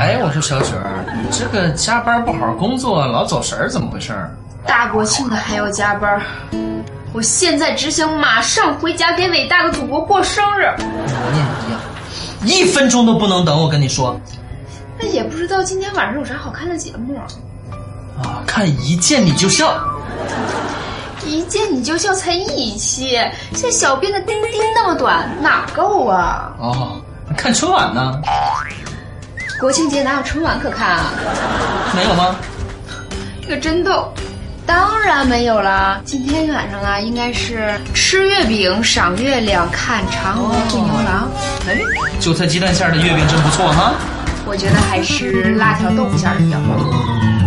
哎，我说小雪儿，你这个加班不好好工作，老走神儿，怎么回事？大国庆的还要加班，我现在只想马上回家给伟大的祖国过生日。我也一样，一分钟都不能等。我跟你说，那也不知道今天晚上有啥好看的节目。啊，看一见你就笑。一见你就笑才一期，这小编的钉钉那么短，哪够啊？哦，看春晚呢？国庆节哪有春晚可看啊？没有吗？这个真逗，当然没有啦。今天晚上啊，应该是吃月饼、赏月亮、看嫦娥追牛郎。哎，韭菜鸡蛋馅的月饼真不错哈。我觉得还是辣条豆腐馅的比较好。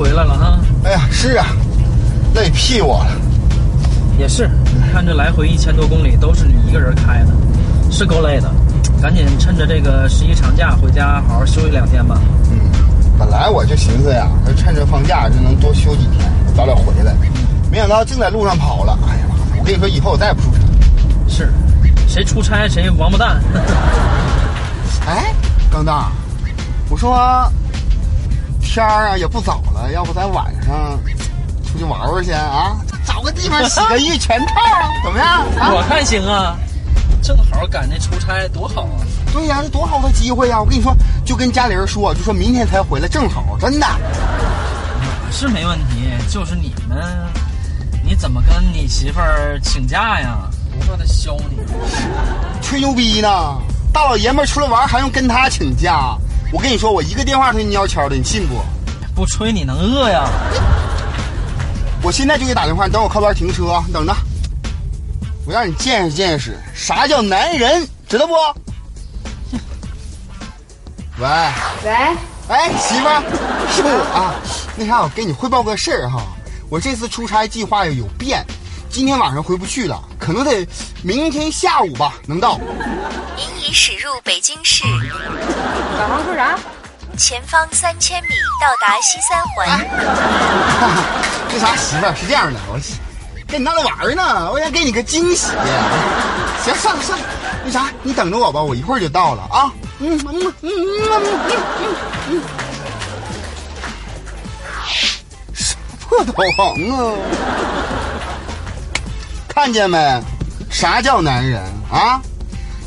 回来了哈。哎呀，是啊，累屁我了。也是，你看这来回一千多公里都是你一个人开的，是够累的。赶紧趁着这个十一长假回家好好休息两天吧。嗯，本来我就寻思呀，趁着放假就能多休几天，早点回来。没想到竟在路上跑了。哎呀妈！我跟你说，以后我再也不出差。是，谁出差谁王八蛋。哎，刚大，我说天儿啊也不早了，要不咱晚上出去玩玩去啊？找个地方洗个浴全套，怎么样？啊我看行啊，正好赶那出差，多好啊！对呀，这多好的机会呀！我跟你说，就跟家里人说，就说明天才回来，正好，真的。我是没问题，就是你们，你怎么跟你媳妇儿请假呀？不怕她削你？吹牛逼呢！大老爷们儿出来玩还用跟他请假？我跟你说，我一个电话他就蔫悄的，你信不？不吹你能饿呀？我现在就给打电话，你等我靠边停车，你等着。我让你见识见识啥叫男人，知道不？喂，喂，哎，媳妇儿，是我啊。那啥，我给你汇报个事儿哈，我这次出差计划有变，今天晚上回不去了，可能得明天下午吧能到。驶入北京市，导航说啥？前方三千米到达西三环。那啥，媳妇儿是这样的，我跟你闹着玩呢，我想给你个惊喜。行，算了算了，那啥，你等着我吧，我一会儿就到了啊。嗯嗯嗯嗯嗯嗯嗯。什么导航啊？看见没？啥叫男人啊？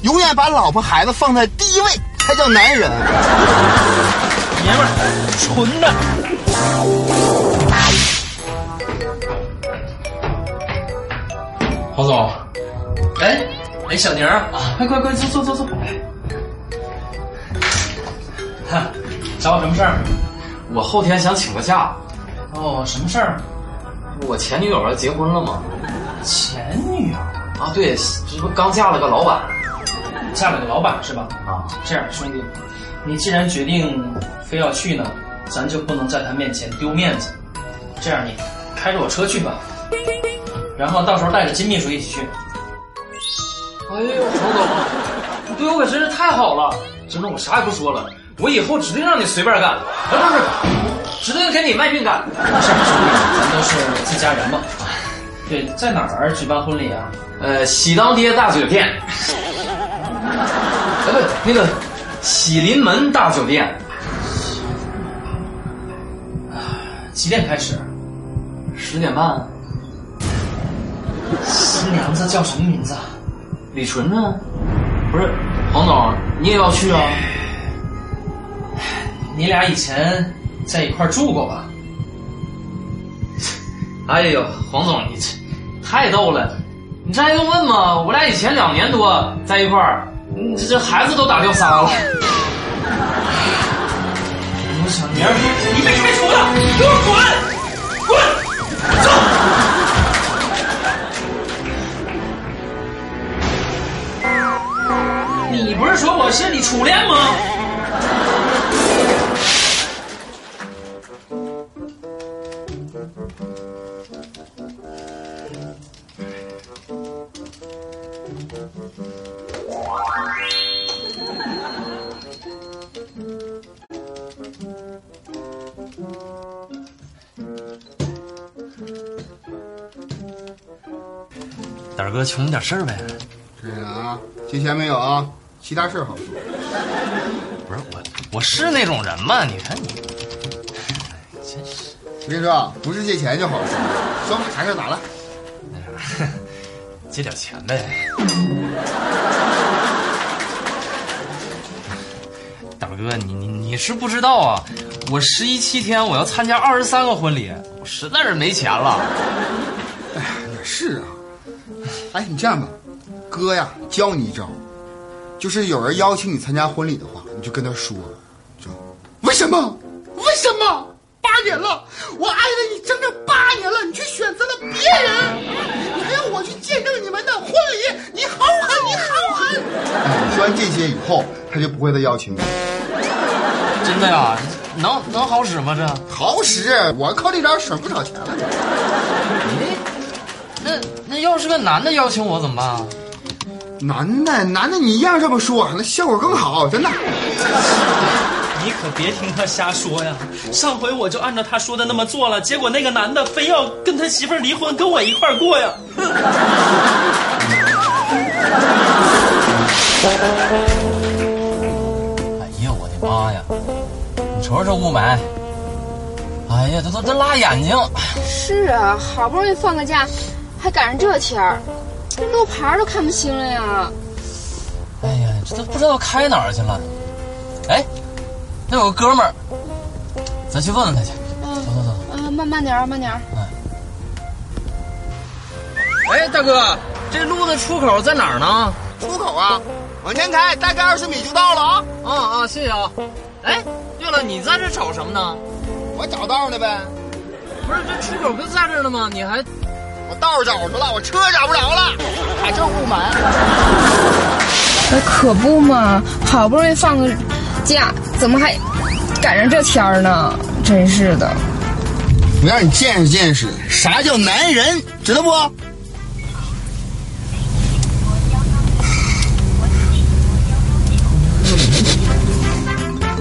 永远把老婆孩子放在第一位才叫男人。爷们儿，纯的。黄总，哎，哎，小宁啊，快快快，坐坐坐坐。哈，找我什么事儿？我后天想请个假，哦，什么事儿？我前女友要结婚了吗？前女友啊，对，这不刚嫁了个老板嫁了个老板是吧？啊。这样，兄弟，你既然决定非要去呢，咱就不能在他面前丢面子。这样，你开着我车去吧，然后到时候带着金秘书一起去。哎呦，黄总，你对我可真是太好了！真的，我啥也不说了，我以后指定让你随便干，不是不是，指定给你卖命干。是兄弟，咱都是自家人嘛。对，在哪儿举办婚礼啊？呃，喜当爹大酒店，呃，不，那个喜临门大酒店，几点开始？十点半。新娘子叫什么名字啊？李纯呢？不是，黄总，你也要去啊？你俩以前在一块住过吧？哎呦，黄总，你这太逗了，你这还用问吗？我俩以前两年多在一块儿，你这这孩子都打掉仨了。我小宁儿，你被开除了，给我滚！滚！走！你不是说我是你初恋吗？胆儿哥求你点事儿呗。这是啊，借钱没有啊？其他事儿好说。不是我，我是那种人吗？你看你，真是我跟你说啊，不是借钱就好说。说吧，啥事儿咋了？那啥，借点钱呗。胆儿哥，你你你是不知道啊，我十一七天我要参加二十三个婚礼，我实在是没钱了。哎也是啊。哎，你这样吧，哥呀，教你一招，就是有人邀请你参加婚礼的话，你就跟他说，说为什么？为什么？八年了，我爱了你整整八年了，你却选择了别人，你还要我去见证你们的婚礼，你好狠，你好狠！哎，说完这些以后，他就不会再邀请你。真的呀？能能好使吗？这？好使，我靠这招省不少钱了。那那要是个男的邀请我怎么办啊？男的，男的，你一样这么说，那效果更好，真的。你可别听他瞎说呀！上回我就按照他说的那么做了，结果那个男的非要跟他媳妇儿离婚，跟我一块儿过呀。哎呀，我的妈呀！你瞅瞅这雾霾，哎呀，这都这辣眼睛。是啊，好不容易放个假，还赶上这天儿，这路牌都看不清了呀。哎呀，这都不知道开哪儿去了。哎，那有个哥们儿，咱去问问他去。嗯走走走。啊，慢慢点儿，慢点儿。哎，大哥，这路的出口在哪儿呢？出口啊，往前开，大概二十米就到了啊。啊啊，谢谢啊。哎，对了，你在这找什么呢？我找道呢呗，不是，这出口不是在这儿呢吗？你还我道找着了，我车找不着了，还这雾霾。哎，可不嘛，好不容易放个假，怎么还赶上这天儿呢？真是的。我让你见识见识啥叫男人，知道不？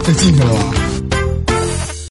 这进去了吧？